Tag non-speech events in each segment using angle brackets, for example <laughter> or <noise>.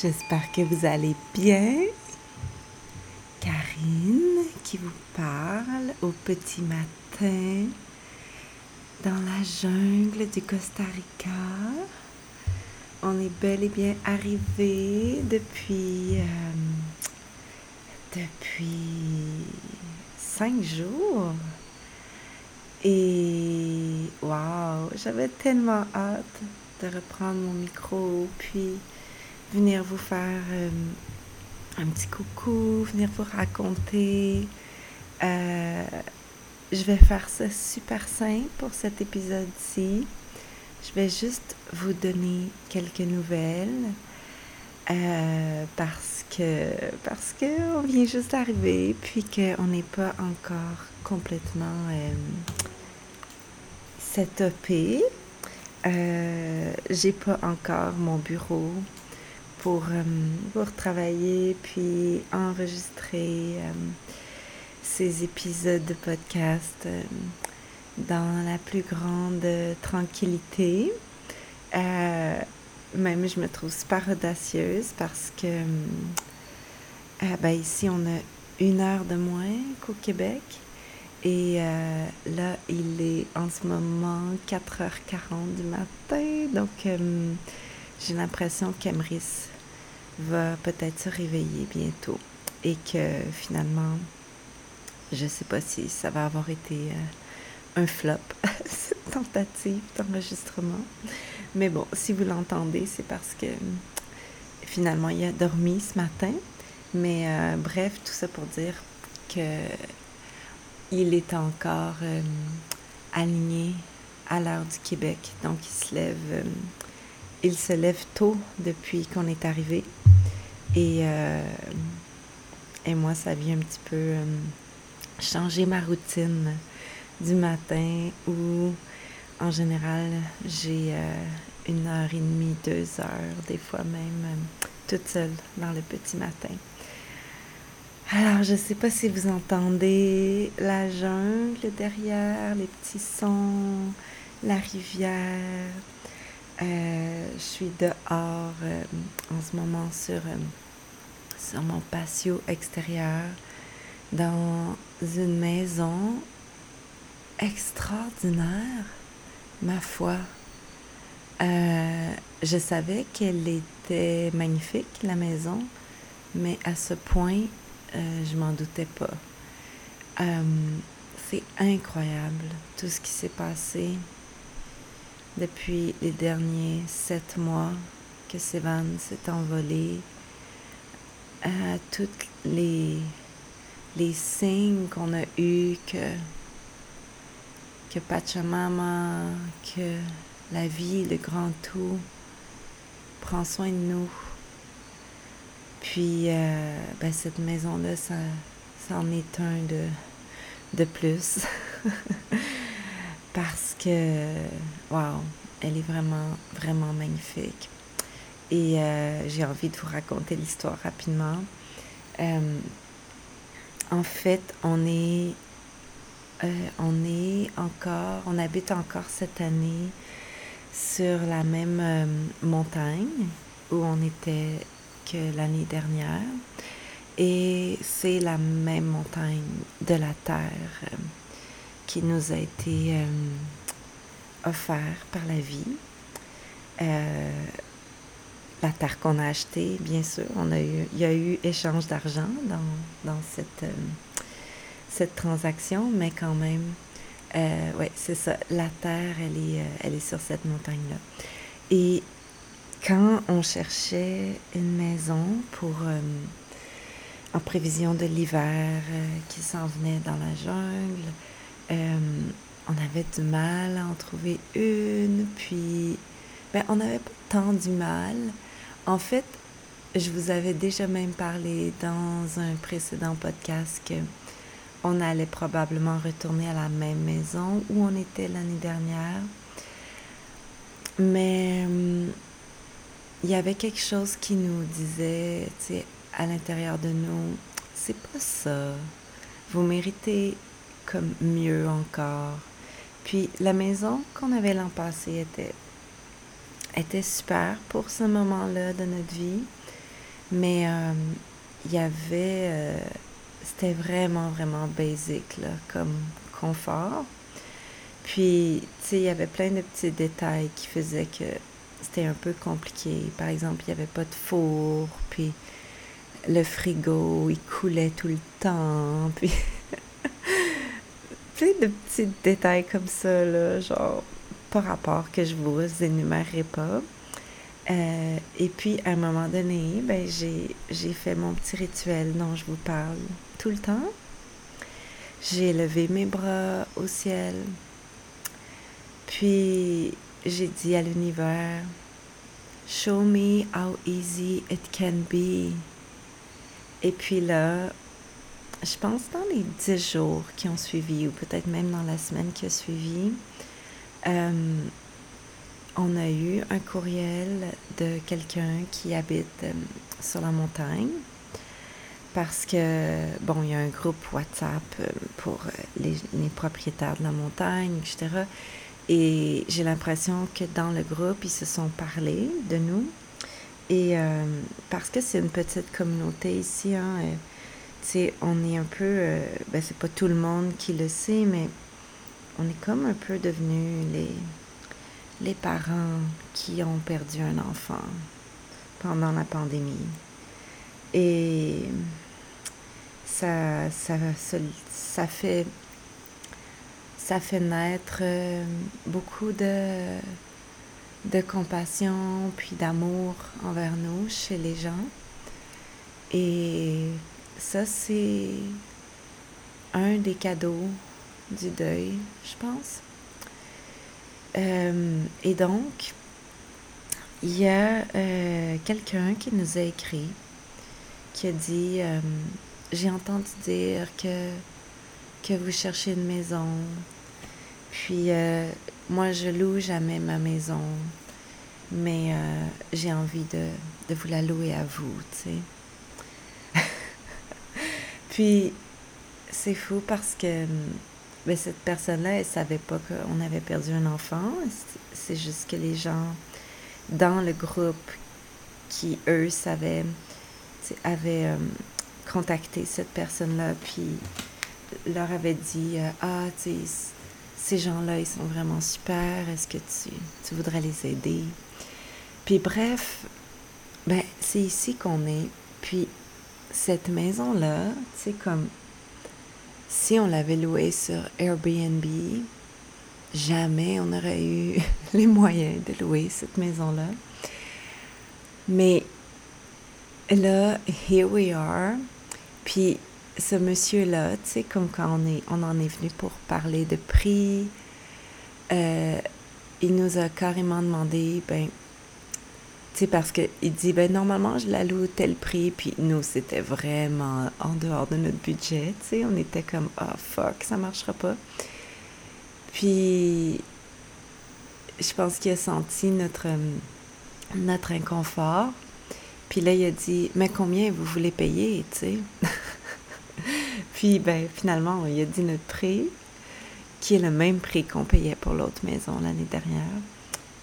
J'espère que vous allez bien. Karine qui vous parle au petit matin dans la jungle du Costa Rica. On est bel et bien arrivé depuis euh, depuis cinq jours. Et waouh, j'avais tellement hâte de reprendre mon micro, puis venir vous faire euh, un petit coucou, venir vous raconter. Euh, je vais faire ça super simple pour cet épisode-ci. Je vais juste vous donner quelques nouvelles euh, parce que parce que on vient juste d'arriver puis qu'on n'est pas encore complètement setupé. J'ai pas encore mon bureau pour, euh, pour travailler puis enregistrer euh, ces épisodes de podcast euh, dans la plus grande tranquillité. même je me trouve super audacieuse parce que ben, ici on a une heure de moins qu'au Québec. Et là, il est en ce moment 4h40 du matin. Donc, j'ai l'impression qu'Emrys va peut-être se réveiller bientôt. Et que finalement, je ne sais pas si ça va avoir été euh, un flop, <laughs> cette tentative d'enregistrement. Mais bon, si vous l'entendez, c'est parce que finalement, il a dormi ce matin. Mais bref, tout ça pour dire que il est encore euh, aligné à l'heure du Québec. Donc, il se lève, euh, il se lève tôt depuis qu'on est arrivé. Et, euh, moi, ça vient un petit peu changer ma routine du matin où, en général, j'ai une heure et demie, deux heures, des fois même, toute seule dans le petit matin. Alors, je ne sais pas si vous entendez la jungle derrière, les petits sons, la rivière. Euh, je suis dehors euh, en ce moment sur, euh, sur mon patio extérieur dans une maison extraordinaire, ma foi. je savais qu'elle était magnifique, la maison, mais à ce point, je m'en doutais pas. C'est incroyable tout ce qui s'est passé depuis les derniers sept mois que Sévan s'est envolé. Euh, tous les, les signes qu'on a eus que, que Pachamama, que la vie, le grand tout, prend soin de nous. Puis, euh, ben, cette maison-là, ça, en est un de, de plus. <laughs> Parce que, wow, elle est vraiment, vraiment magnifique. Et euh, j'ai envie de vous raconter l'histoire rapidement. Euh, en fait, on est, on est encore, on habite encore cette année sur la même montagne où on était l'année dernière. Et c'est la même montagne de la Terre euh, qui nous a été euh, offerte par la vie. Euh, la terre qu'on a achetée, bien sûr, on a eu, il y a eu échange d'argent dans, dans cette, cette transaction, mais quand même, ouais, c'est ça. La terre, elle est, elle est sur cette montagne-là. Et quand on cherchait une maison pour euh, en prévision de l'hiver euh, qui s'en venait dans la jungle, euh, on avait du mal à en trouver une, puis ben, on n'avait pas tant du mal. En fait, je vous avais déjà même parlé dans un précédent podcast que on allait probablement retourner à la même maison où on était l'année dernière. Mais hum, il y avait quelque chose qui nous disait, à l'intérieur de nous, c'est pas ça. Vous méritez comme mieux encore. Puis la maison qu'on avait l'an passé était, était super pour ce moment-là de notre vie. Mais hum, il y avait... Euh, c'était vraiment, vraiment basic, là, comme confort. Puis, tu sais, il y avait plein de petits détails qui faisaient que c'était un peu compliqué. Par exemple, il n'y avait pas de four, puis le frigo, il coulait tout le temps, <laughs> puis de petits détails comme ça, là, genre, par rapport que je vous énumérerai pas. Euh, et puis, à un moment donné, ben, j'ai fait mon petit rituel dont je vous parle tout le temps. J'ai levé mes bras au ciel. Puis, j'ai dit à l'univers, Show me how easy it can be. Et puis là, je pense dans les dix jours qui ont suivi, ou peut-être même dans la semaine qui a suivi, euh, on a eu un courriel de quelqu'un qui habite euh, sur la montagne parce que, bon, il y a un groupe WhatsApp euh, pour les, propriétaires de la montagne, etc. Et j'ai l'impression que dans le groupe, ils se sont parlé de nous. Et parce que c'est une petite communauté ici, hein, sais, on est un peu, ben, c'est pas tout le monde qui le sait, mais on est comme un peu devenus les, parents qui ont perdu un enfant pendant la pandémie. Et ça, fait, ça fait naître euh, beaucoup de, de compassion puis d'amour envers nous chez les gens. Et ça, c'est un des cadeaux du deuil, je pense. Euh, et donc, il y a euh, quelqu'un qui nous a écrit, qui a dit, euh, j'ai entendu dire que, vous cherchez une maison, puis moi je loue jamais ma maison, mais j'ai envie de, de, vous la louer à vous, tu sais. Puis c'est fou parce que mais cette personne-là, elle savait pas qu'on avait perdu un enfant. C'est juste que les gens dans le groupe qui, eux, savaient, avaient euh, contacté cette personne-là, puis leur avaient dit euh, Ah, tu ces gens-là, ils sont vraiment super, est-ce que tu, tu voudrais les aider? Puis bref, ben, c'est ici qu'on est. Puis cette maison-là, sais, comme si on l'avait loué sur Airbnb, jamais on n'aurait eu <laughs> les moyens de louer cette maison-là. Mais là, here we are. Puis ce monsieur-là, tu sais, comme quand on, est, on en est venu pour parler de prix, euh, il nous a carrément demandé, ben, parce qu'il dit, ben normalement, je la loue tel prix, puis nous, c'était vraiment en dehors de notre budget, tu sais, on était comme, oh, fuck, ça marchera pas. Puis, je pense qu'il a senti notre, notre inconfort. Puis là, il a dit, mais combien vous voulez payer, tu sais? <laughs> puis, ben, finalement, il a dit notre prix, qui est le même prix qu'on payait pour l'autre maison l'année dernière.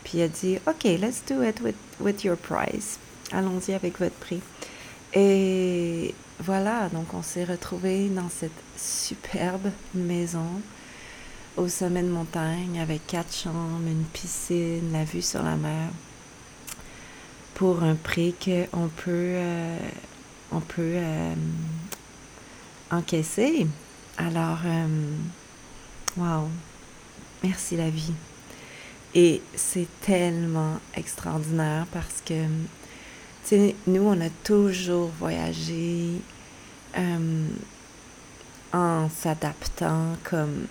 Puis il a dit, OK, let's do it with, your price. Allons-y avec votre prix. Et voilà, donc on s'est retrouvés dans cette superbe maison au sommet de montagne avec quatre chambres, une piscine, la vue sur la mer pour un prix qu'on peut, euh, peut euh, encaisser. Alors, euh, wow, merci la vie. Et c'est tellement extraordinaire parce que, tu nous, on a toujours voyagé euh, en s'adaptant, comme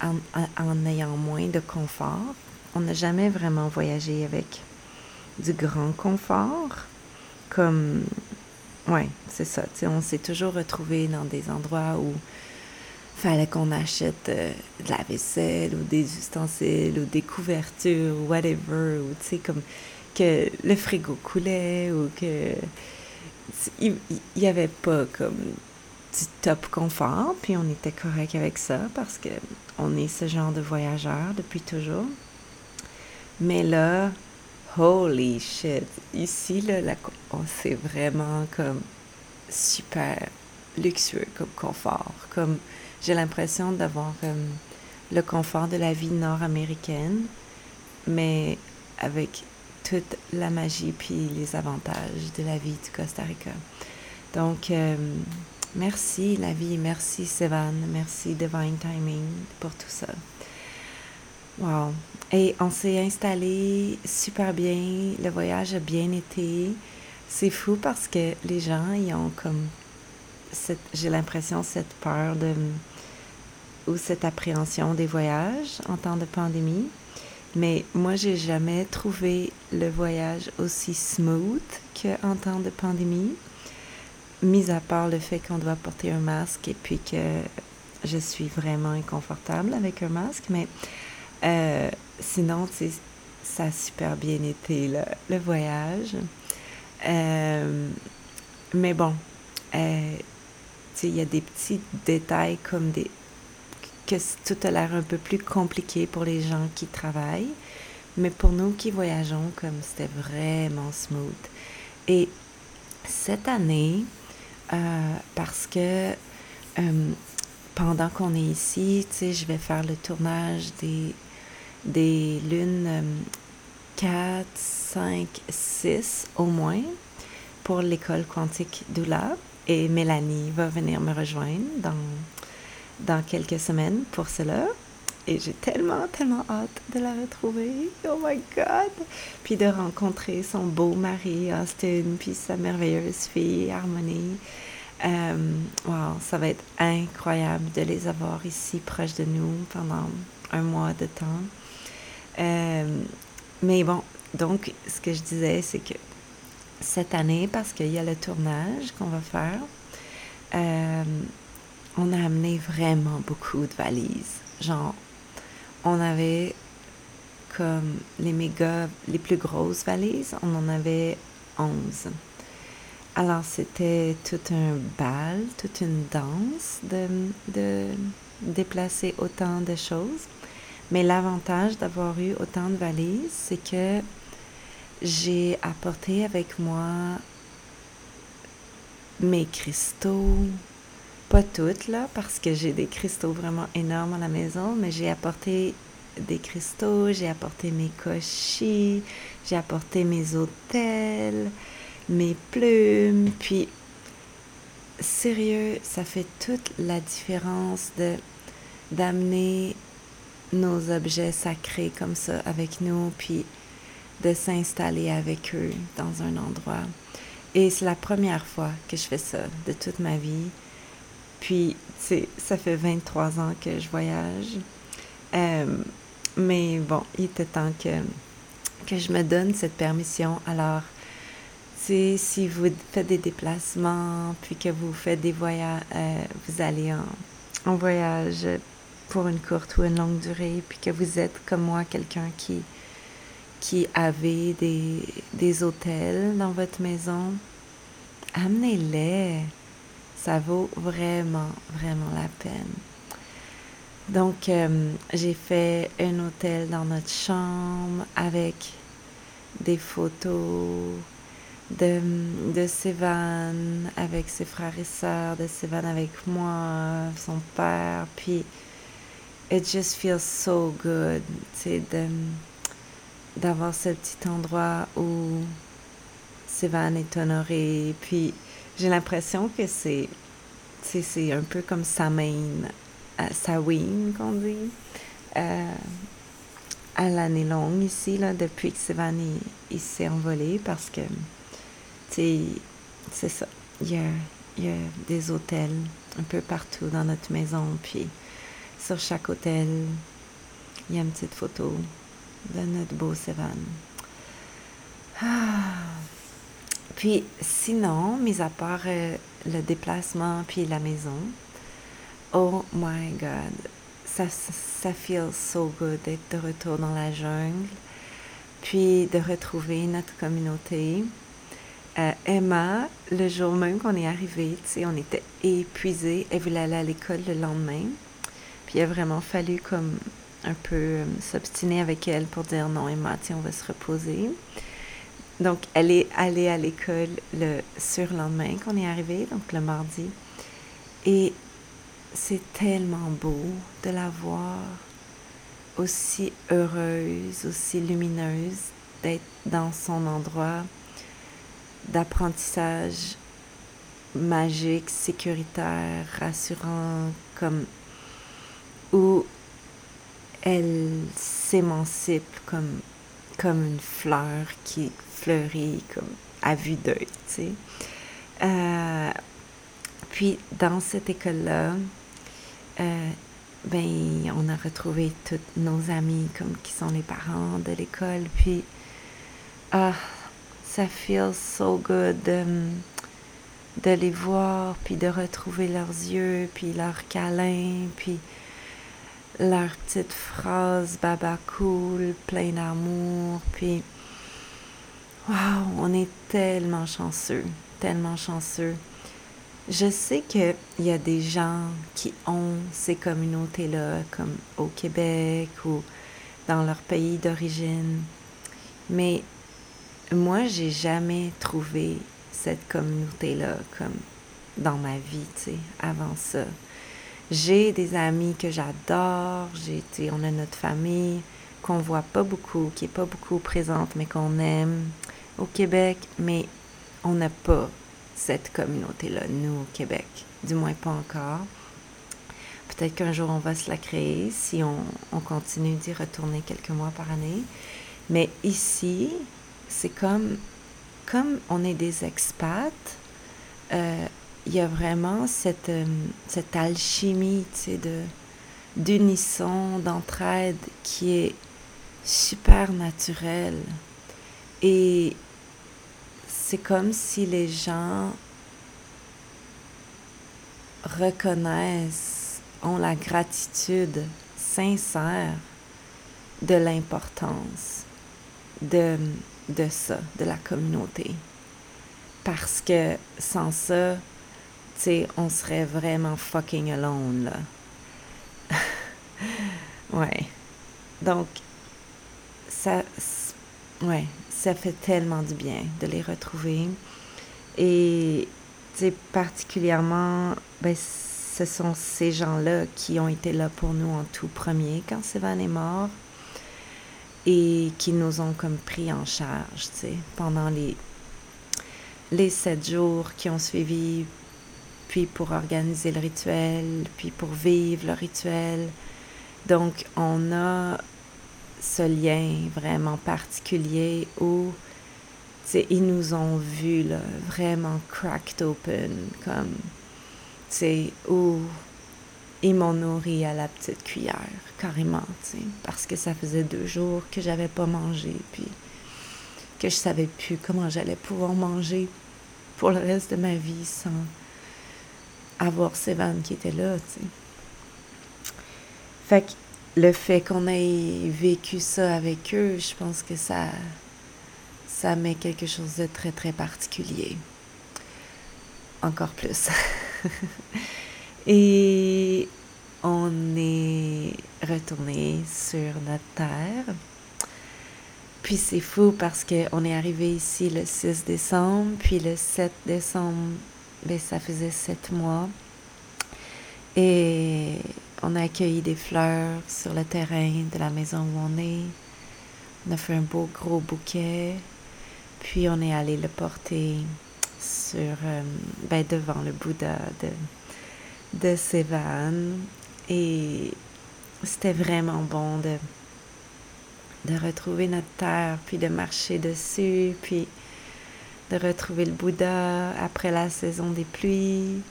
en, ayant moins de confort. On n'a jamais vraiment voyagé avec du grand confort, comme, ouais, c'est ça. on s'est toujours retrouvé dans des endroits où fallait qu'on achète euh, de la vaisselle ou des ustensiles ou des couvertures ou whatever, ou tu sais, comme que le frigo coulait ou que il n'y avait pas comme du top confort, puis on était correct avec ça parce que on est ce genre de voyageur depuis toujours. Mais là, holy shit, ici, là, oh, c'est vraiment comme super luxueux comme confort. Comme j'ai l'impression d'avoir euh, le confort de la vie nord-américaine, mais avec toute la magie puis les avantages de la vie du Costa Rica. Donc, euh, merci la vie, merci Sevan, merci Divine Timing pour tout ça. Wow. Et on s'est installé super bien, le voyage a bien été. C'est fou parce que les gens, ils ont comme, j'ai l'impression, cette peur de, ou cette appréhension des voyages en temps de pandémie. Mais moi, j'ai jamais trouvé le voyage aussi smooth qu'en temps de pandémie, mis à part le fait qu'on doit porter un masque et puis que je suis vraiment inconfortable avec un masque. Mais euh, sinon, ça a super bien été le, voyage. Euh, mais bon, euh, il y a des petits détails comme des que tout a l'air un peu plus compliqué pour les gens qui travaillent, mais pour nous qui voyageons, comme c'était vraiment smooth. Et cette année, euh, parce que euh, pendant qu'on est ici, tu sais, je vais faire le tournage des, des lunes 4, 5, 6 au moins pour l'école quantique d'Oula. Et Mélanie va venir me rejoindre dans dans quelques semaines pour cela. Et j'ai tellement, tellement hâte de la retrouver. Oh my God! Puis de rencontrer son beau mari, Austin, puis sa merveilleuse fille, Harmonie. Euh, wow, ça va être incroyable de les avoir ici proches de nous pendant un mois de temps. Euh, mais bon, donc, ce que je disais, c'est que cette année, parce qu'il y a le tournage qu'on va faire, euh, on a amené vraiment beaucoup de valises. Genre, on avait comme les méga, les plus grosses valises, on en avait 11. Alors, c'était tout un bal, toute une danse de, de déplacer autant de choses. Mais l'avantage d'avoir eu autant de valises, c'est que j'ai apporté avec moi mes cristaux, pas toutes, là, parce que j'ai des cristaux vraiment énormes à la maison, mais j'ai apporté des cristaux, j'ai apporté mes cochis, j'ai apporté mes hôtels, mes plumes, puis sérieux, ça fait toute la différence d'amener nos objets sacrés comme ça avec nous, puis de s'installer avec eux dans un endroit. Et c'est la première fois que je fais ça de toute ma vie. Puis, ça fait 23 ans que je voyage. Euh, mais bon, il était temps que, que je me donne cette permission. Alors, si vous faites des déplacements, puis que vous faites des voyages, euh, vous allez en, en, voyage pour une courte ou une longue durée, puis que vous êtes comme moi quelqu'un qui, qui avait des, des hôtels dans votre maison, amenez-les ça vaut vraiment, vraiment la peine. Donc, euh, j'ai fait un hôtel dans notre chambre avec des photos de, de Sévan avec ses frères et sœurs, de Sévan avec moi, son père. Puis, it just feels so good, tu d'avoir ce petit endroit où Sévan est honoré. Puis, j'ai l'impression que c'est, c'est un peu comme sa main, sa wing qu'on dit, euh, à l'année longue ici, là, depuis que Sivan s'est envolé parce que, c'est ça. Il y, a, il y a des hôtels un peu partout dans notre maison, puis sur chaque hôtel, il y a une petite photo de notre beau Sivan. Ah. Puis sinon, mis à part euh, le déplacement puis la maison, oh my god, ça, ça feels so good d'être de retour dans la jungle, puis de retrouver notre communauté. Euh, Emma, le jour même qu'on est arrivé, on était épuisés. Elle voulait aller à l'école le lendemain. Puis il a vraiment fallu comme un peu euh, s'obstiner avec elle pour dire non, Emma, on va se reposer. Donc, elle est allée à l'école le surlendemain qu'on est arrivé, donc le mardi. Et c'est tellement beau de la voir aussi heureuse, aussi lumineuse, d'être dans son endroit d'apprentissage magique, sécuritaire, rassurant, comme où elle s'émancipe comme, comme une fleur qui fleurit comme à vue d'œil, tu sais. Euh, puis dans cette école-là, euh, ben, on a retrouvé tous nos amis comme qui sont les parents de l'école. Puis, ah, ça feels so good de, de les voir, puis de retrouver leurs yeux, puis leurs câlins, puis leurs petites phrases baba cool, plein d'amour, puis Wow, on est tellement chanceux, tellement chanceux. Je sais qu'il y a des gens qui ont ces communautés-là, comme au Québec ou dans leur pays d'origine, mais moi, j'ai jamais trouvé cette communauté-là comme dans ma vie, tu sais, avant ça. J'ai des amis que j'adore, j'ai, on a notre famille qu'on voit pas beaucoup, qui est pas beaucoup présente, mais qu'on aime au Québec, mais on n'a pas cette communauté-là, nous, au Québec. Du moins pas encore. Peut-être qu'un jour, on va se la créer si on, on continue d'y retourner quelques mois par année. Mais ici, c'est comme, comme on est des expats, euh, il y a vraiment cette, euh, cette alchimie, tu sais, de, d'unisson, d'entraide qui est super naturelle. Et c'est comme si les gens reconnaissent, ont la gratitude sincère de l'importance de, de ça, de la communauté. Parce que sans ça, tu sais, on serait vraiment fucking alone, là. <laughs> ouais. Donc, ça, ouais, ça fait tellement du bien de les retrouver. Et, particulièrement, ben, ce sont ces gens-là qui ont été là pour nous en tout premier quand Sévan est mort et qui nous ont comme pris en charge, pendant les, les sept jours qui ont suivi, puis pour organiser le rituel, puis pour vivre le rituel. Donc, on a ce lien vraiment particulier où, ils nous ont vus, là, vraiment cracked open, comme, où ils m'ont nourri à la petite cuillère, carrément, parce que ça faisait deux jours que j'avais pas mangé, puis que je savais plus comment j'allais pouvoir manger pour le reste de ma vie sans avoir ces vannes qui étaient là, tu sais. Fait que le fait qu'on ait vécu ça avec eux, je pense que ça, ça met quelque chose de très, très particulier. Encore plus. <laughs> Et on est retourné sur notre terre. Puis c'est fou parce qu'on est arrivé ici le 6 décembre, puis le 7 décembre, ben, ça faisait sept mois. Et on a accueilli des fleurs sur le terrain de la maison où on est. On a fait un beau gros bouquet. Puis on est allé le porter sur, euh, ben, devant le Bouddha de, de Sévan. Et c'était vraiment bon de, de retrouver notre terre, puis de marcher dessus, puis de retrouver le Bouddha après la saison des pluies.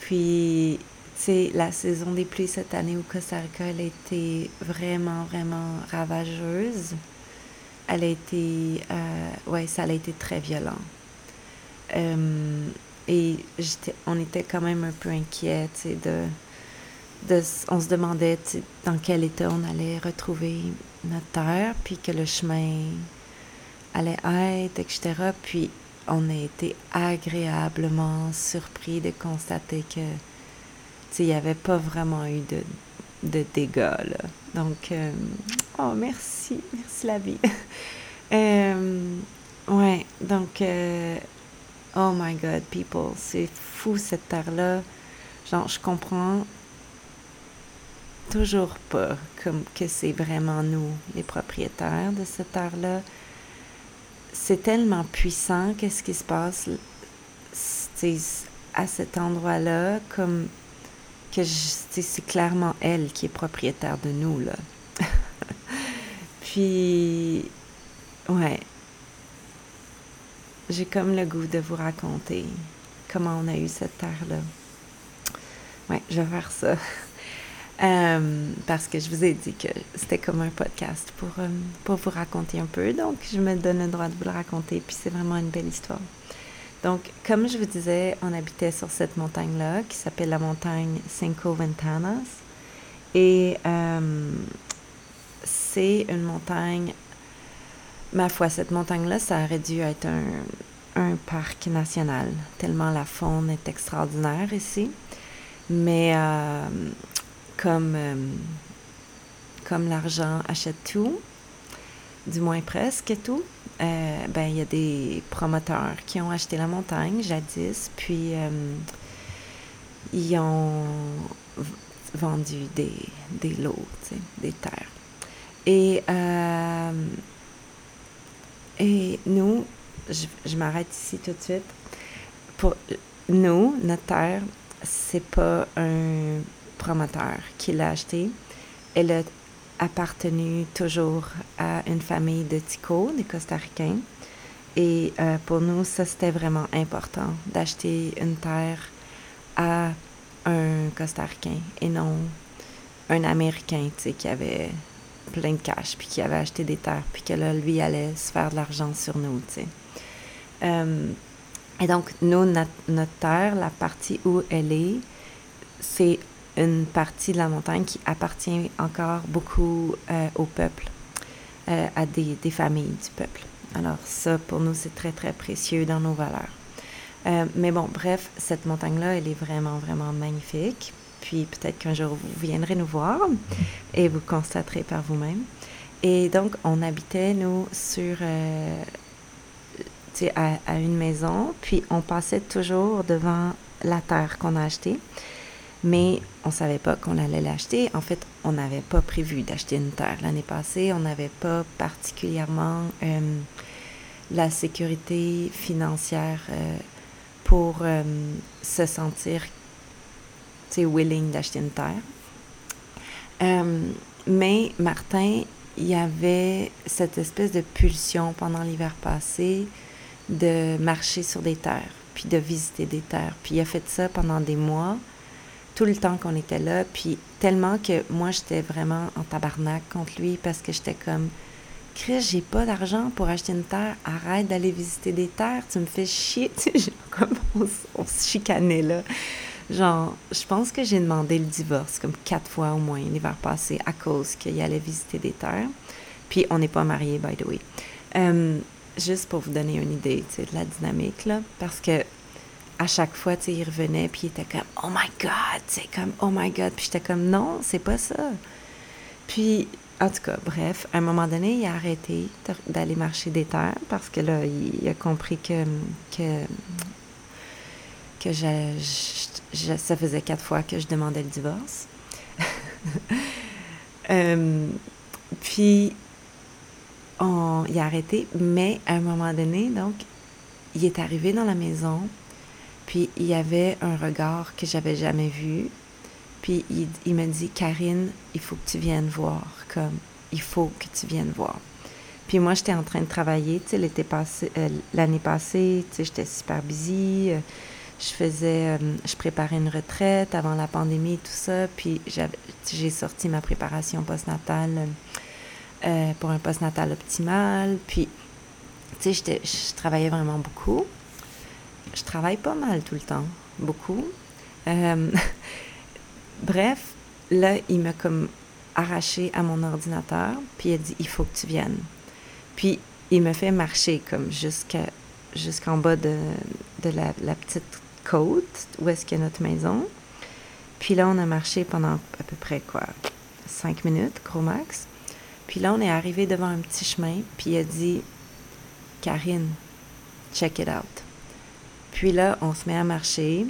Puis, sais, la saison des pluies cette année au Costa Rica, elle a été vraiment, vraiment ravageuse. Elle a été, euh, ouais, ça a été très violent. Euh, et on était quand même un peu inquiets, de, de, on se demandait dans quel état on allait retrouver notre terre, puis que le chemin allait être, etc. Puis on a été agréablement surpris de constater que il n'y avait pas vraiment eu de, de dégâts. Là. Donc, euh, oh, merci, merci la vie. <laughs> euh, ouais, donc, euh, oh my God, people, c'est fou cette terre-là. Genre, je comprends toujours pas comme que c'est vraiment nous, les propriétaires de cette terre-là. C'est tellement puissant, qu'est-ce qui se passe à cet endroit-là, comme que c'est clairement elle qui est propriétaire de nous, là. <laughs> Puis, ouais, j'ai comme le goût de vous raconter comment on a eu cette terre-là. Ouais, je vais faire ça. <laughs> Euh, parce que je vous ai dit que c'était comme un podcast euh, pour vous raconter un peu. Donc, je me donne le droit de vous le raconter. Puis, c'est vraiment une belle histoire. Donc, comme je vous disais, on habitait sur cette montagne-là qui s'appelle la montagne Cinco Ventanas. Et euh, c'est une montagne, ma foi, cette montagne-là, ça aurait dû être un, parc national, tellement la faune est extraordinaire ici. Mais euh, comme, euh, comme l'argent achète tout, du moins presque tout, euh, ben, il y a des promoteurs qui ont acheté la montagne jadis, puis euh, ils ont vendu des, des lots, des terres. Et, euh, et nous, je, je m'arrête ici tout de suite. Pour nous, notre terre, c'est pas un promoteur qui l'a acheté. Elle a appartenu toujours à une famille de Tico, des Costaricains. Et euh, pour nous, ça, c'était vraiment important d'acheter une terre à un Costaricain et non un Américain, qui avait plein de cash, puis qui avait acheté des terres, puis que là, lui allait se faire de l'argent sur nous, tu. Euh, et donc, nous, notre, terre, la partie où elle est, c'est une partie de la montagne qui appartient encore beaucoup euh, au peuple, euh, à des, des, familles du peuple. Alors ça, pour nous, c'est très, très précieux dans nos valeurs. Euh, mais bon, bref, cette montagne-là, elle est vraiment, vraiment magnifique. Puis peut-être qu'un jour, vous viendrez nous voir et vous constaterez par vous-même. Et donc, on habitait, nous, sur... À, à une maison, puis on passait toujours devant la terre qu'on a achetée mais on ne savait pas qu'on allait l'acheter. En fait, on n'avait pas prévu d'acheter une terre l'année passée. On n'avait pas particulièrement euh, la sécurité financière euh, pour euh, se sentir willing d'acheter une terre. mais Martin, il y avait cette espèce de pulsion pendant l'hiver passé de marcher sur des terres, puis de visiter des terres. Puis il a fait ça pendant des mois tout le temps qu'on était là. Puis tellement que moi, j'étais vraiment en tabarnak contre lui parce que j'étais comme, Chris, j'ai pas d'argent pour acheter une terre. Arrête d'aller visiter des terres. Tu me fais chier. <laughs> comme on, se chicanait là. Genre, je pense que j'ai demandé le divorce comme quatre fois au moins l'hiver passé à cause qu'il allait visiter des terres. Puis on n'est pas mariés, by the way. Euh, juste pour vous donner une idée de la dynamique, là. Parce que à chaque fois, tu il revenait, puis il était comme « Oh my God! » c'est comme « Oh my God! » Puis j'étais comme « Non, c'est pas ça! » Puis, en tout cas, bref, à un moment donné, il a arrêté d'aller marcher des terres parce que là, il, a compris que, que, que ça faisait quatre fois que je demandais le divorce. <laughs> euh, puis, on, il a arrêté, mais à un moment donné, donc, il est arrivé dans la maison, puis il y avait un regard que j'avais jamais vu. Puis il, il me dit, Karine, il faut que tu viennes voir. Comme, il faut que tu viennes voir. Puis moi, j'étais en train de travailler, tu sais, euh, l'année passée, tu sais, j'étais super busy. Euh, je faisais, euh, je préparais une retraite avant la pandémie, tout ça. Puis j'ai sorti ma préparation postnatale pour un postnatal optimal. Puis, tu sais, je travaillais vraiment beaucoup. Je travaille pas mal tout le temps, beaucoup. Euh, <laughs> bref, là, il m'a comme arraché à mon ordinateur, puis il a dit, il faut que tu viennes. Puis il me fait marcher comme jusqu'en bas de, de la, la, petite côte où est-ce qu'il y a notre maison. Puis là, on a marché pendant à peu près quoi, cinq minutes, gros max. Puis là, on est arrivé devant un petit chemin, puis il a dit Karine, check it out. Puis là, on se met à marcher.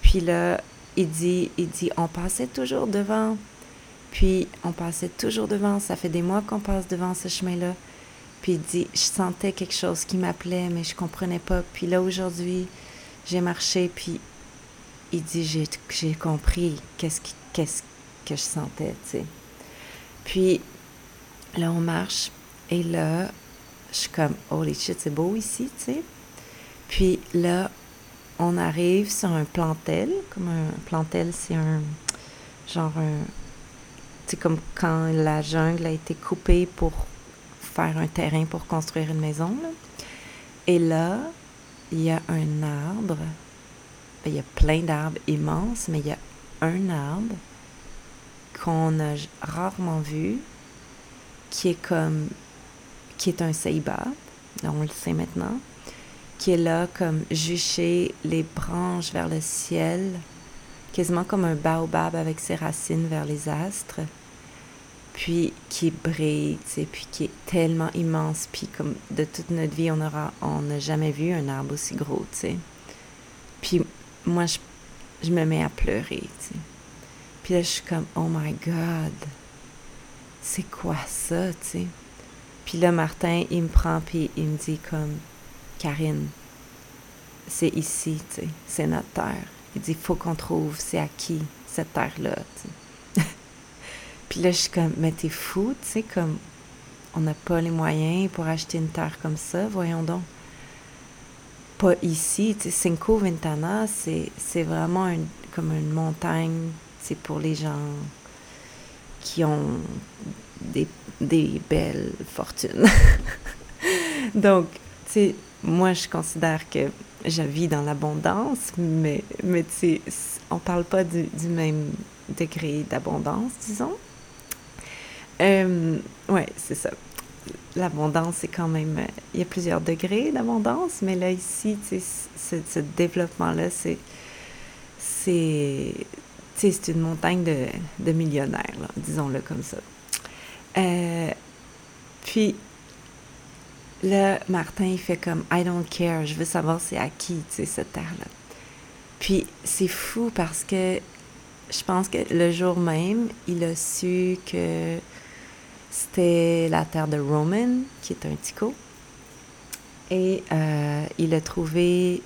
Puis là, il dit, il dit, on passait toujours devant. Puis on passait toujours devant. Ça fait des mois qu'on passe devant ce chemin-là. Puis il dit, je sentais quelque chose qui m'appelait, mais je comprenais pas. Puis là, aujourd'hui, j'ai marché, puis il dit, j'ai compris qu'est-ce qu'est-ce que je sentais, tu sais. Puis là, on marche, et là, je suis comme, holy shit, c'est beau ici, tu sais. Puis là, on arrive sur un plantel, comme un plantel, c'est un genre un. C'est comme quand la jungle a été coupée pour faire un terrain pour construire une maison. Et là, il y a un arbre. Ben, il y a plein d'arbres immenses, mais il y a un arbre qu'on a rarement vu, qui est comme, qui est un ceiba, on le sait maintenant, qui est là comme juché les branches vers le ciel, quasiment comme un baobab avec ses racines vers les astres, puis qui brille, puis qui est tellement immense, puis comme de toute notre vie, on aura, on n'a jamais vu un arbre aussi gros, tu sais. Puis moi, je, je, me mets à pleurer, tu sais. Puis là, je suis comme, oh my God, c'est quoi ça, tu sais? Puis là, Martin, il me prend, puis il me dit comme, Karine, c'est ici, c'est notre terre. Il dit, il faut qu'on trouve c'est à qui cette terre-là. <laughs> Puis là, je suis comme, mais t'es fou, tu sais, comme, on n'a pas les moyens pour acheter une terre comme ça, voyons donc. Pas ici, tu Cinco Ventana, c'est vraiment comme une montagne, c'est pour les gens qui ont des, des belles fortunes. <laughs> donc, tu sais, moi, je considère que je vis dans l'abondance, mais, mais tu sais, on parle pas du, du même degré d'abondance, disons. Euh, ouais, c'est ça. L'abondance, c'est quand même. Il y a plusieurs degrés d'abondance, mais là, ici, tu sais, ce, développement-là, c'est. C'est. c'est une montagne de, de millionnaires, disons-le comme ça. Euh, puis, Là, Martin, il fait comme I don't care, je veux savoir c'est à qui, tu sais, cette terre-là. Puis c'est fou parce que je pense que le jour même, il a su que c'était la terre de Roman, qui est un tico. Et euh, il a trouvé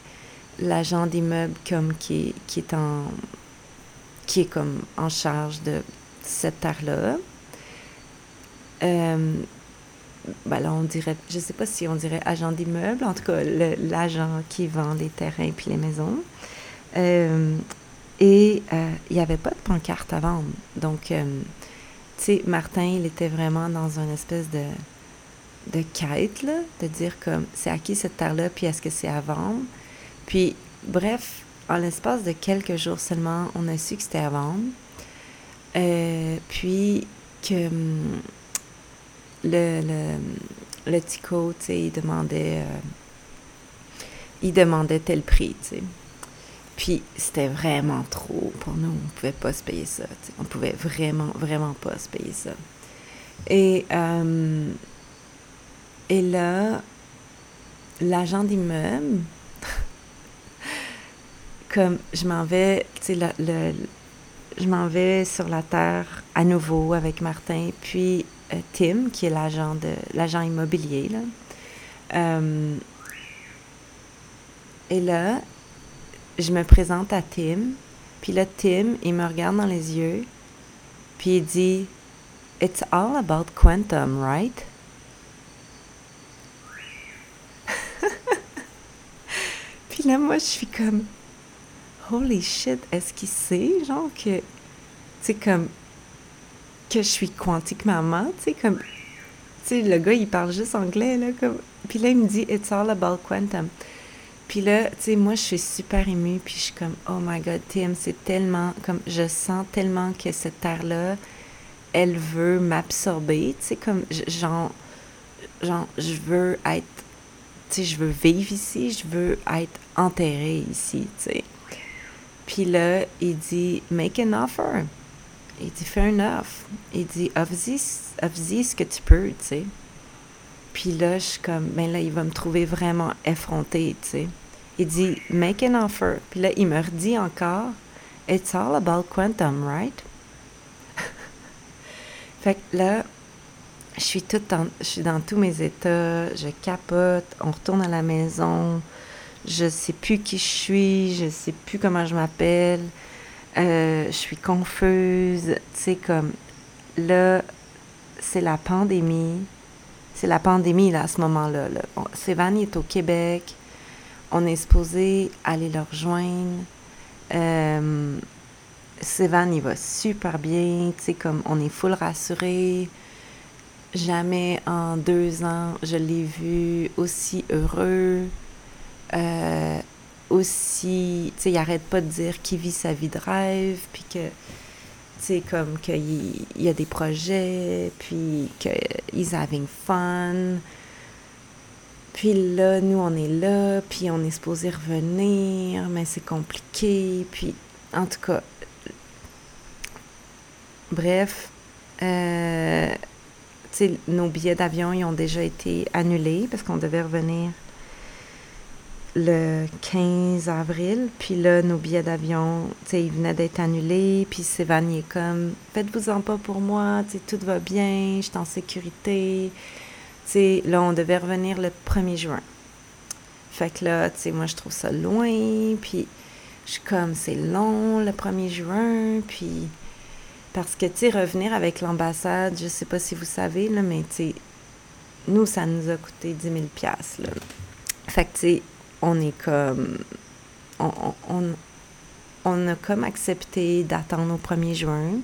l'agent d'immeuble comme qui, est en qui est comme en charge de cette terre-là. Euh, ben là, on dirait, je sais pas si on dirait agent d'immeuble, en tout cas, l'agent qui vend les terrains puis les maisons. Euh, et euh, il n'y avait pas de pancarte à vendre. Donc, euh, tu sais, Martin, il était vraiment dans une espèce de, de quête, là, de dire comme, c'est à qui cette terre-là, puis est-ce que c'est à vendre? Puis, bref, en l'espace de quelques jours seulement, on a su que c'était à vendre. puis que hum, le, le, le Tico, tu sais, il demandait, euh, il demandait tel prix, tu sais. Puis c'était vraiment trop pour nous. On pouvait pas se payer ça. sais. On pouvait vraiment, vraiment pas se payer ça. Et, euh, et là, l'agent d'immeuble, <laughs> comme je m'en vais, tu sais, le, je m'en vais sur la terre à nouveau avec Martin, puis Tim, qui est l'agent de l'agent immobilier. Là. Euh, et là, je me présente à Tim. Puis là, Tim, il me regarde dans les yeux. Puis il dit It's all about quantum, right? <laughs> puis là, moi, je suis comme Holy shit, est-ce qu'il sait, genre, que. Tu sais, comme que je suis quantique maman, tu sais, comme, tu sais, le gars, il parle juste anglais, là, comme, puis là, il me dit, it's all about quantum. Puis là, tu sais, moi, je suis super émue, puis je suis comme, oh my God, Tim, c'est tellement, comme, je sens tellement que cette terre-là, elle veut m'absorber, tu sais, comme, genre, genre, je veux être, tu sais, je veux vivre ici, je veux être enterrée ici, tu sais. Puis là, il dit, make an offer. Il dit, fais un offre. Il dit, offre-y ce que tu peux, tu sais. Puis là, je suis comme, ben là, il va me trouver vraiment effrontée, tu sais. Il dit, make an offer. Puis là, il me redit encore, it's all about quantum, right? <laughs> fait que là, je suis toute dans, je suis dans tous mes états, je capote, on retourne à la maison, je sais plus qui je suis, je sais plus comment je m'appelle, euh, je suis confuse, tu sais, comme là, c'est la pandémie, c'est la pandémie là, à ce moment-là. Là. Sévan est au Québec. On est supposé aller le rejoindre. Euh, Sévan, il va super bien. Tu sais, comme on est full rassuré. Jamais en deux ans, je l'ai vu aussi heureux. Euh, aussi, tu sais, il arrête pas de dire qu'il vit sa vie de rêve, puis que sais, comme qu'il y a des projets, puis qu'ils having fun. Puis là, nous, on est là, puis on est supposé revenir, mais c'est compliqué. Puis, en tout cas, bref, euh, tu nos billets d'avion, ils ont déjà été annulés parce qu'on devait revenir le 15 avril. Puis là, nos billets d'avion, tu sais, ils venaient d'être annulés. Puis Sévan, est comme, faites-vous-en pas pour moi, tu sais, tout va bien, je suis en sécurité. Tu sais, là, on devait revenir le 1er juin. Fait que là, tu sais, moi, je trouve ça loin. Puis je suis comme, c'est long, le 1er juin. Puis parce que, tu sais, revenir avec l'ambassade, je sais pas si vous savez, là, mais tu sais, nous, ça nous a coûté 10 000 là. Fait que, tu sais, on est comme. On, a comme accepté d'attendre au 1er juin.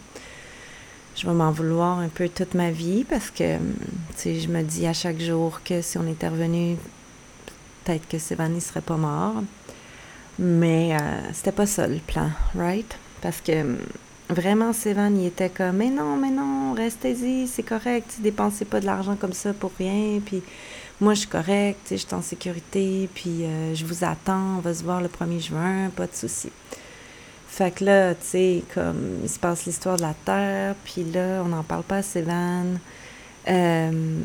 Je vais m'en vouloir un peu toute ma vie parce que, tu je me dis à chaque jour que si on était revenu, peut-être que Sébastien serait pas mort. Mais euh, c'était pas ça le plan, right? Parce que vraiment, Sévan, il était comme, mais non, mais non, restez-y, c'est correct, dépensez pas de l'argent comme ça pour rien. Puis moi, je suis correcte, je suis en sécurité, puis euh, je vous attends, on va se voir le 1er juin, pas de souci. Fait que là, tu sais, comme il se passe l'histoire de la Terre, puis là, on n'en parle pas à Sévan. Euh,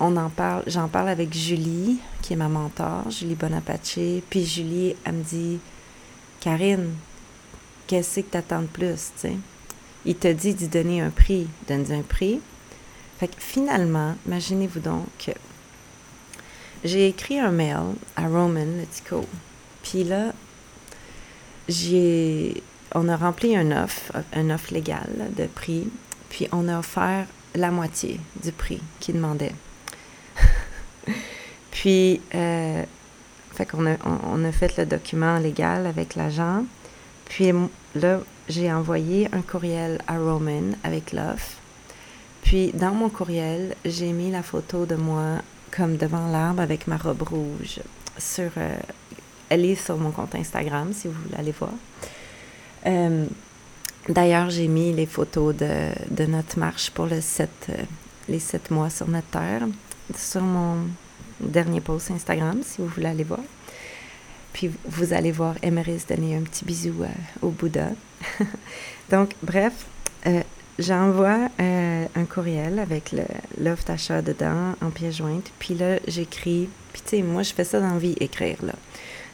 on en parle, j'en parle avec Julie, qui est ma mentor, Julie Bonapace. Puis Julie, elle me dit Karine, qu'est-ce que t'attends de plus, tu sais? Il te dit d'y donner un prix, donne un prix. Fait que finalement, imaginez-vous donc que j'ai écrit un mail à Roman Letico. Puis là, j'ai, on a rempli un offre, un offre légal de prix. Puis on a offert la moitié du prix qu'il demandait. <laughs> puis, euh, fait qu'on a, on a fait le document légal avec l'agent. Puis là, j'ai envoyé un courriel à Roman avec l'offre. Puis dans mon courriel, j'ai mis la photo de moi comme devant l'arbre avec ma robe rouge. Euh, elle est sur mon compte Instagram si vous voulez aller voir. Euh, d'ailleurs, j'ai mis les photos de, notre marche pour le 7, euh, les sept mois sur notre terre sur mon dernier post Instagram si vous voulez aller voir. Puis vous allez voir Emeris donner un petit bisou au Bouddha. <laughs> Donc, bref, J'envoie euh, un courriel avec l'offre d'achat dedans en pièce jointe. Puis là, j'écris. Puis tu sais, moi, je fais ça dans la vie, écrire, là.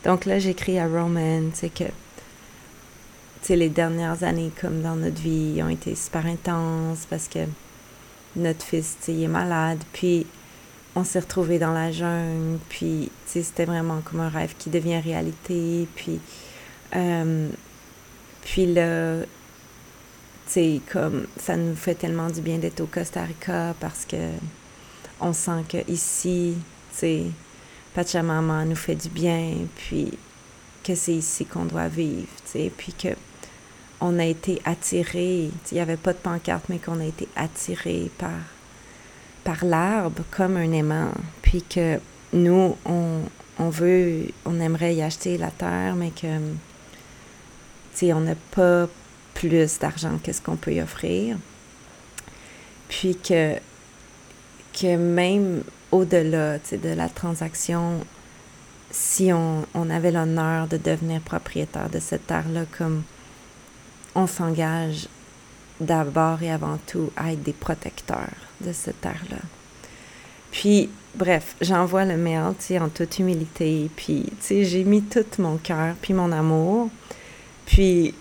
Donc là, j'écris à Roman, tu sais, que. Les dernières années, comme dans notre vie, ont été super intenses parce que notre fils, tu sais, il est malade. Puis on s'est retrouvés dans la jungle. Puis, tu sais, c'était vraiment comme un rêve qui devient réalité. Puis. Euh, puis là, c'est comme ça nous fait tellement du bien d'être au Costa Rica parce que on sent que ici, Pachamama nous fait du bien, puis que c'est ici qu'on doit vivre, puis que on a été attiré, il n'y avait pas de pancarte, mais qu'on a été attiré par, par l'arbre comme un aimant, puis que nous, on, on veut, on aimerait y acheter la terre, mais que, on n'a pas plus d'argent que ce qu'on peut y offrir. Puis que, même au-delà de la transaction, si on, avait l'honneur de devenir propriétaire de cette terre-là, comme on s'engage d'abord et avant tout à être des protecteurs de cette terre-là. Puis, bref, j'envoie le mail, en toute humilité. Puis, tu sais, j'ai mis tout mon cœur, puis mon amour. Puis,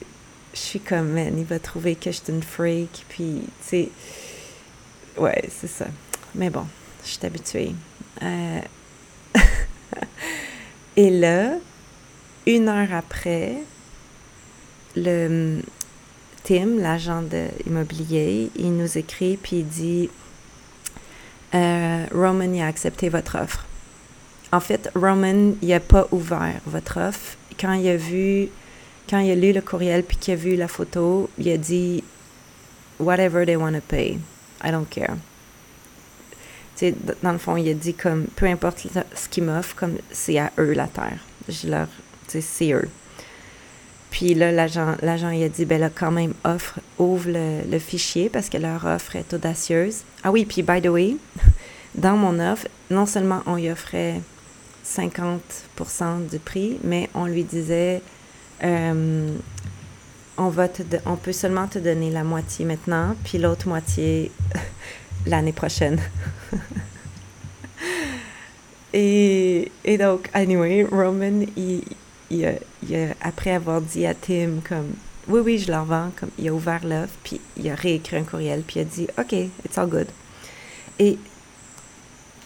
je suis comme, man, il va trouver que je suis une freak. Puis, tu sais, ouais, c'est ça. Mais bon, je suis habituée. Euh, <laughs> et là, une heure après, le Tim, l'agent immobilier, il nous écrit puis il dit euh, Roman il a accepté votre offre. En fait, Roman il n'a pas ouvert votre offre. Quand il a vu, quand il a lu le courriel puis qu'il a vu la photo, il a dit Whatever they want to pay, I don't care dans le fond, il a dit comme peu importe ce qu'ils m'offrent, comme c'est à eux la terre. Je leur, c'est eux. Puis là, l'agent, l'agent il a dit, ben là, quand même, offre, ouvre le, fichier parce que leur offre est audacieuse. Ah oui, puis by the way, <laughs> dans mon offre, non seulement on lui offrait 50% du prix, mais on lui disait, euh, on, va te on peut seulement te donner la moitié maintenant, puis l'autre moitié <laughs> l'année prochaine. <laughs> et, et, donc, anyway, Roman, il, il, après avoir dit à Tim, comme, oui, oui, je leur vends, comme, il a ouvert l'offre, puis il a réécrit un courriel, puis il a dit, OK, it's all good. Et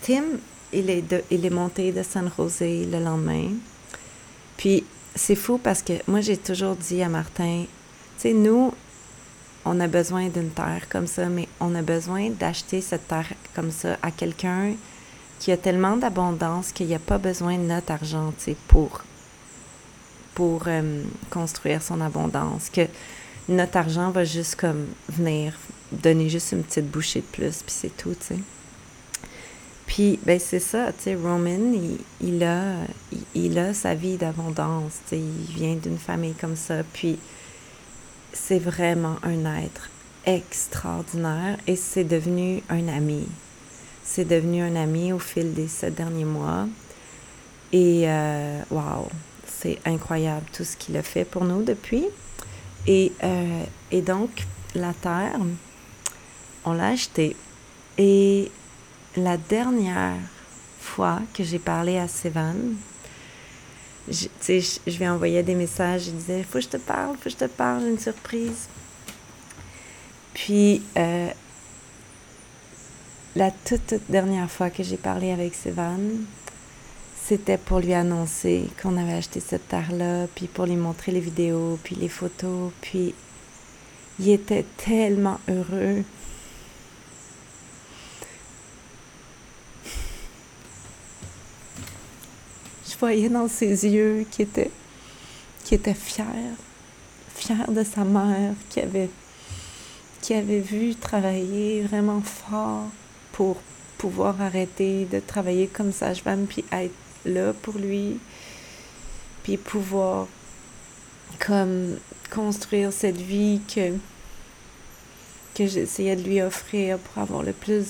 Tim, il est, de, il est monté de San José le lendemain. Puis c'est fou parce que moi, j'ai toujours dit à Martin, tu sais, nous, on a besoin d'une terre comme ça, mais on a besoin d'acheter cette terre comme ça à quelqu'un qui a tellement d'abondance qu'il n'y a pas besoin de notre argent pour, pour euh, construire son abondance. Que notre argent va juste comme venir donner juste une petite bouchée de plus, puis c'est tout, tu sais. Puis, ben c'est ça, tu sais, Roman, il, a, il, a sa vie d'abondance, tu sais, il vient d'une famille comme ça, puis c'est vraiment un être extraordinaire et c'est devenu un ami. C'est devenu un ami au fil des sept derniers mois. Et euh, wow, c'est incroyable tout ce qu'il a fait pour nous depuis. Et, euh, et donc, la terre, on l'a achetée. Et la dernière fois que j'ai parlé à Sévan, je, je, lui envoyais des messages, je disais, faut que je te parle, faut que je te parle, une surprise. Puis, euh, la toute, toute, dernière fois que j'ai parlé avec Sévan, c'était pour lui annoncer qu'on avait acheté cette terre-là, puis pour lui montrer les vidéos, puis les photos, puis il était tellement heureux. Voyais dans ses yeux qui était, qui était fier, fier de sa mère, qui avait, qui avait vu travailler vraiment fort pour pouvoir arrêter de travailler comme sage-femme, puis être là pour lui, puis pouvoir comme construire cette vie que, que j'essayais de lui offrir pour avoir le plus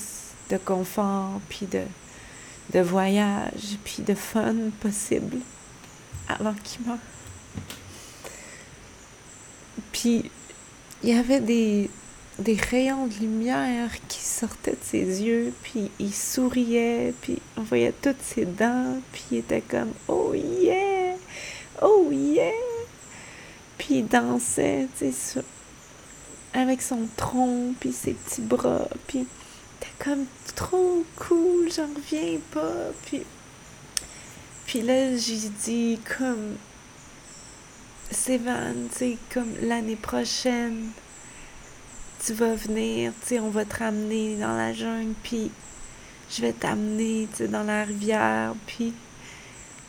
de confort, puis de, de voyage puis de fun possible avant qu'il meure. Puis il y avait des, des rayons de lumière qui sortaient de ses yeux, puis il souriait, puis on voyait toutes ses dents, puis il était comme Oh yeah! Oh yeah! Puis il dansait, tu sais, avec son tronc, puis ses petits bras, puis comme trop cool, j'en reviens pas. Puis, puis là, j'ai dit comme Sévan, tu sais, comme l'année prochaine, tu vas venir, tu sais, on va te ramener dans la jungle, puis je vais t'amener, tu sais, dans la rivière, puis,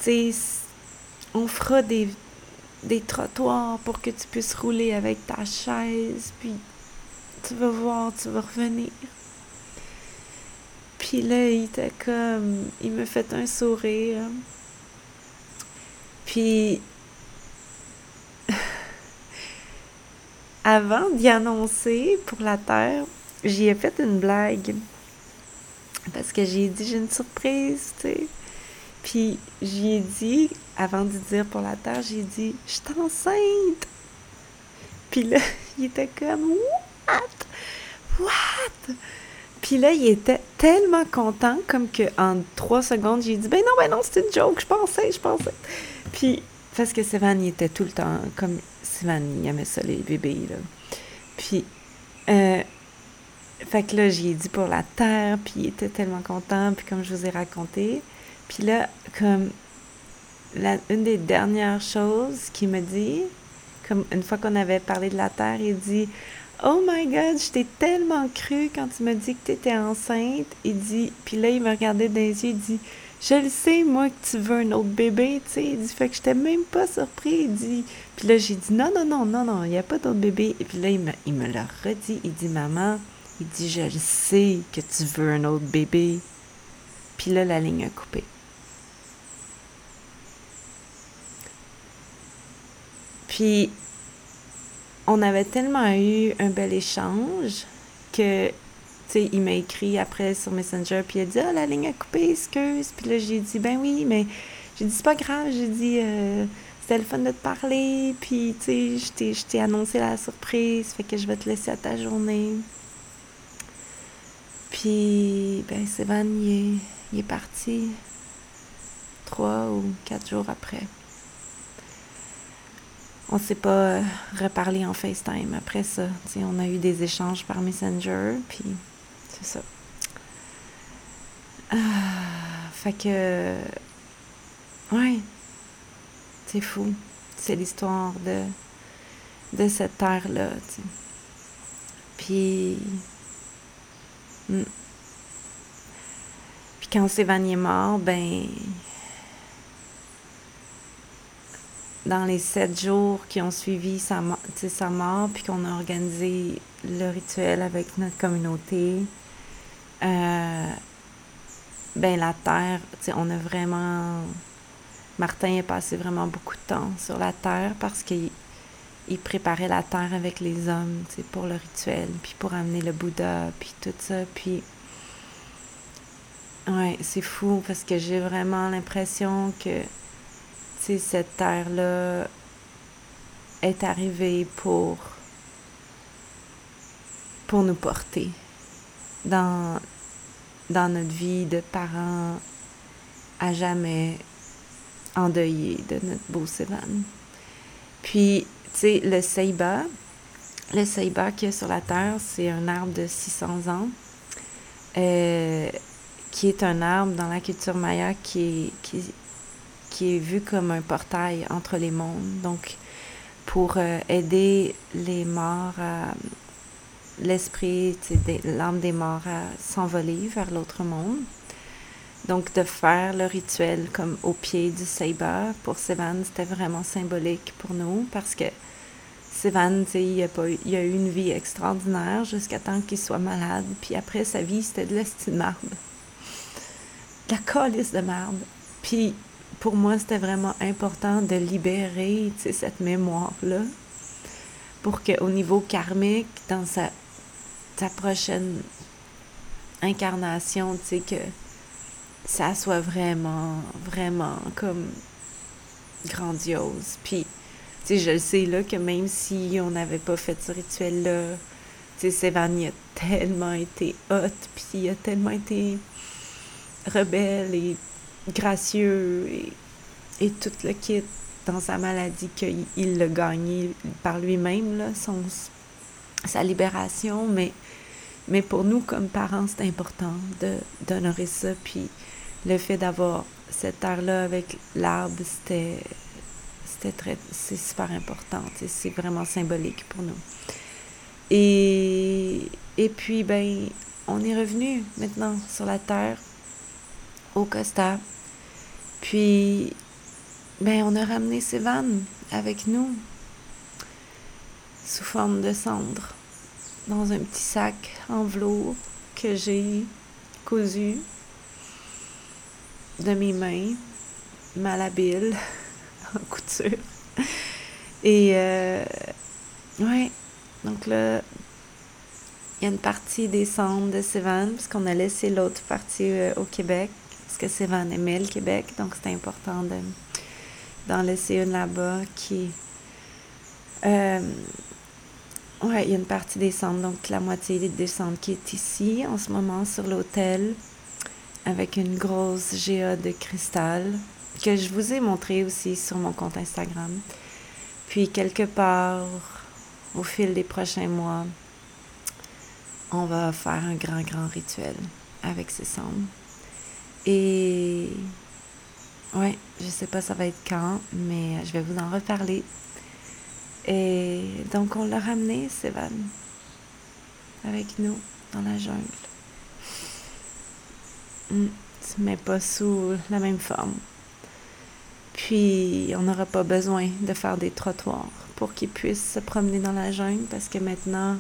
tu sais, on fera des, des trottoirs pour que tu puisses rouler avec ta chaise, puis tu vas voir, tu vas revenir. Puis là, il était comme. Il me fait un sourire. Puis, <laughs> avant d'y annoncer pour la Terre, j'y ai fait une blague. Parce que j'ai dit, j'ai une surprise, tu sais. Puis, j'y ai dit, avant de dire pour la Terre, j'ai dit, je suis enceinte. Puis là, <laughs> il était comme, what? What? Puis là, il était tellement content, comme que en trois secondes, j'ai dit, ben non, ben non, c'est une joke, je pensais, je pensais. Puis, parce que Sévan, il était tout le temps, comme Sévan, il aimait ça, les bébés, là. Puis, euh, fait que là, j'ai dit pour la terre, puis il était tellement content, puis comme je vous ai raconté. Puis là, comme, une des dernières choses qu'il me dit, comme une fois qu'on avait parlé de la terre, il dit Oh my God, je t'ai tellement cru quand tu m'as dit que tu étais enceinte. Il dit, puis là, il me regardait dans les yeux, il dit, je le sais, moi, que tu veux un autre bébé, tu sais. Il dit, fait que j'étais même pas surpris. Il dit, puis là, j'ai dit, non, non, non, non, non, il n'y a pas d'autre bébé. Et puis là, il me, il me l'a redit. Il dit, maman, il dit, je le sais que tu veux un autre bébé. Puis là, la ligne a coupé. Puis on avait tellement eu un bel échange que, tu sais, il m'a écrit après sur Messenger, puis il a dit Ah, la ligne a coupé, excuse. Puis là, j'ai dit Ben oui, mais j'ai dit C'est pas grave, j'ai dit euh, C'était le fun de te parler, puis, tu sais, je t'ai annoncé la surprise, fait que je vais te laisser à ta journée. Puis, ben, Sévan, il est parti trois ou quatre jours après on s'est pas reparlé en FaceTime après ça. on a eu des échanges par Messenger, puis c'est ça. Ah, fait que. Ouais. C'est fou. C'est l'histoire de, cette terre-là, Puis. Hmm. Puis quand Sévan est mort, ben dans les sept jours qui ont suivi sa, sa mort, puis qu'on a organisé le rituel avec notre communauté, euh, ben la terre, on a vraiment. Martin a passé vraiment beaucoup de temps sur la terre parce qu'il il préparait la terre avec les hommes, pour le rituel, puis pour amener le Bouddha, puis tout ça, puis. Ouais, c'est fou parce que j'ai vraiment l'impression que cette terre-là est arrivée pour, nous porter dans, notre vie de parents à jamais endeuillés de notre beau Sévan. Puis, tu sais, le Seiba, le Seiba qu'il y a sur la terre, c'est un arbre de 600 ans, euh, qui est un arbre dans la culture maya qui est, qui, qui est vu comme un portail entre les mondes. Donc, pour euh, aider les morts, l'esprit, l'âme des morts à s'envoler vers l'autre monde. Donc, de faire le rituel comme au pied du Seiba, pour Sévan, c'était vraiment symbolique pour nous parce que Sévan, il a, il a eu une vie extraordinaire jusqu'à temps qu'il soit malade. Puis après, sa vie, c'était de l'estime marde. la calice de marde. Puis pour moi, c'était vraiment important de libérer cette mémoire-là pour qu'au niveau karmique, dans sa, prochaine incarnation, tu sais, que ça soit vraiment, vraiment comme grandiose. Puis, tu sais, je le sais, là, que même si on n'avait pas fait ce rituel-là, tu sais, a tellement été hot, puis il a tellement été rebelle et gracieux et, tout le kit dans sa maladie qu'il l'a gagné par lui-même, son, sa libération. Mais, mais pour nous, comme parents, c'est important d'honorer ça. Puis le fait d'avoir cette terre-là avec l'arbre, c'était c'était très c'est super important. C'est vraiment symbolique pour nous. Et, et puis, ben, on est revenu maintenant sur la terre, au Costa. Puis, ben, on a ramené ces vannes avec nous, sous forme de cendre, dans un petit sac en velours que j'ai cousu de mes mains, malhabiles, <laughs> couture. Et euh, ouais, donc là, il y a une partie des cendres de Sévan, parce qu'on a laissé l'autre partie euh, au Québec, parce que Sévan aimait le Québec, donc c'était important d'en laisser une là-bas qui. Euh, ouais, il y a une partie des cendres, donc la moitié des cendres qui est ici en ce moment sur l'hôtel, avec une grosse géode de cristal que je vous ai montré aussi sur mon compte Instagram. Puis quelque part, au fil des prochains mois, on va faire un grand, grand rituel avec ces cendres. Et ouais, je sais pas ça va être quand, mais je vais vous en reparler. Et donc on l'a ramené, Sévan, avec nous dans la jungle. Hmm, mais pas sous la même forme. Puis, on n'aura pas besoin de faire des trottoirs pour qu'il puisse se promener dans la jungle parce que maintenant,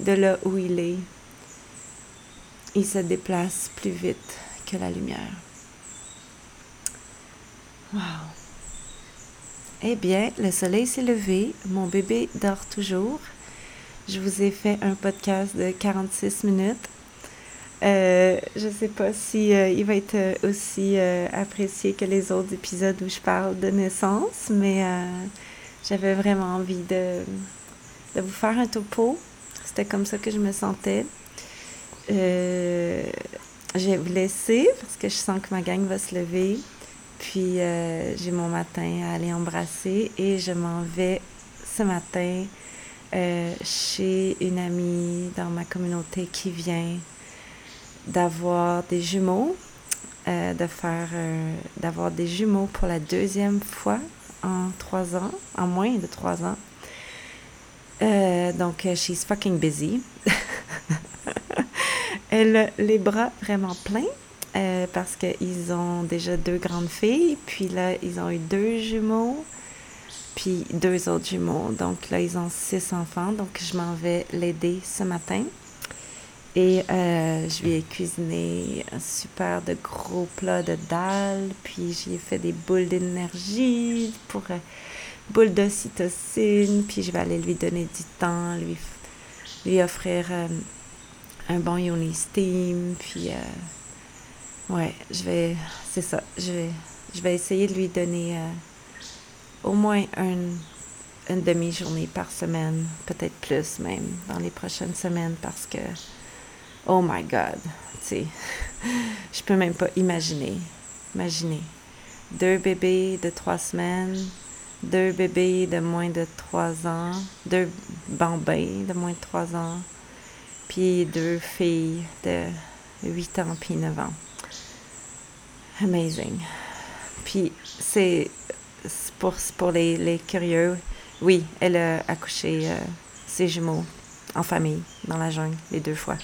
de là où il est, il se déplace plus vite la lumière. Wow! Eh bien, le soleil s'est levé, mon bébé dort toujours. Je vous ai fait un podcast de 46 minutes euh, je ne sais pas si euh, il va être euh, aussi apprécié que les autres épisodes où je parle de naissance, mais j'avais vraiment envie de, de, vous faire un topo. C'était comme ça que je me sentais. Je vais vous laisser parce que je sens que ma gang va se lever. Puis j'ai mon matin à aller embrasser et je m'en vais ce matin chez une amie dans ma communauté qui vient d'avoir des jumeaux, euh, de faire, euh, d'avoir des jumeaux pour la deuxième fois en trois ans, en moins de trois ans. Euh, donc, she's fucking busy. <laughs> Elle les bras vraiment pleins parce qu'ils ont déjà deux grandes filles, puis là, ils ont eu deux jumeaux, puis deux autres jumeaux. Donc là, ils ont six enfants, donc je m'en vais l'aider ce matin. Et euh, je lui ai cuisiné un super de gros plat de dalle, puis j'ai fait des boules d'énergie pour euh, boules d'ocytocine, puis je vais aller lui donner du temps, lui, lui offrir euh, un bon yoni steam, puis ouais, je vais, c'est ça, je vais, je vais essayer de lui donner au moins une, une demi-journée par semaine, peut-être plus même dans les prochaines semaines parce que Oh my God, tu sais, <laughs> je peux même pas imaginer. Imaginez. Deux bébés de trois semaines, deux bébés de moins de trois ans, deux bambins de moins de trois ans, puis deux filles de huit ans puis neuf ans. Amazing. Puis c'est pour, pour les, les, curieux. Oui, elle a accouché euh, ses jumeaux en famille, dans la jungle, les deux fois.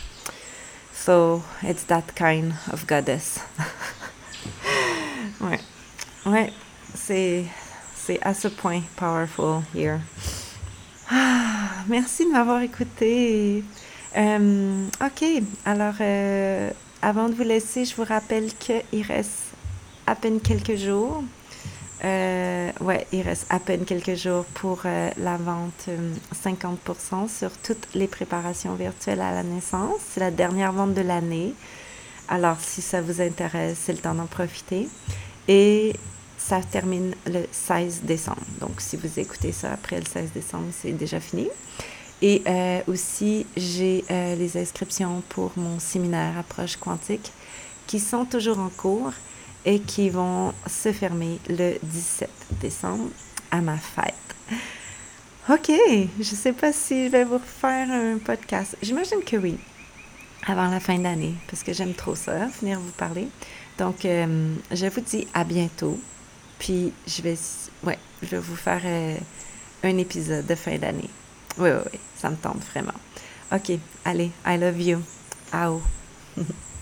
So it's that kind of goddess. <laughs> ouais. Ouais. C'est, c'est à ce point powerful here. Ah, merci de m'avoir écouté. Euh, ok. Alors, euh, avant de vous laisser, je vous rappelle qu'il reste à peine quelques jours euh, ouais, il reste à peine quelques jours pour euh, la vente 50% euh, sur toutes les préparations virtuelles à la naissance. C'est la dernière vente de l'année. Alors, si ça vous intéresse, c'est le temps d'en profiter. Et ça termine le 16 décembre. Donc, si vous écoutez ça après le 16 décembre, c'est déjà fini. Et aussi, j'ai les inscriptions pour mon séminaire Approche quantique qui sont toujours en cours et qui vont se fermer le 17 décembre à ma fête. OK, je ne sais pas si je vais vous refaire un podcast. J'imagine que oui, avant la fin d'année, parce que j'aime trop ça, venir vous parler. Donc, euh, je vous dis à bientôt. Puis, je vais, ouais, je vais vous faire euh, un épisode de fin d'année. Oui, oui, oui, ça me tente vraiment. OK, allez, I love you. Au. <laughs>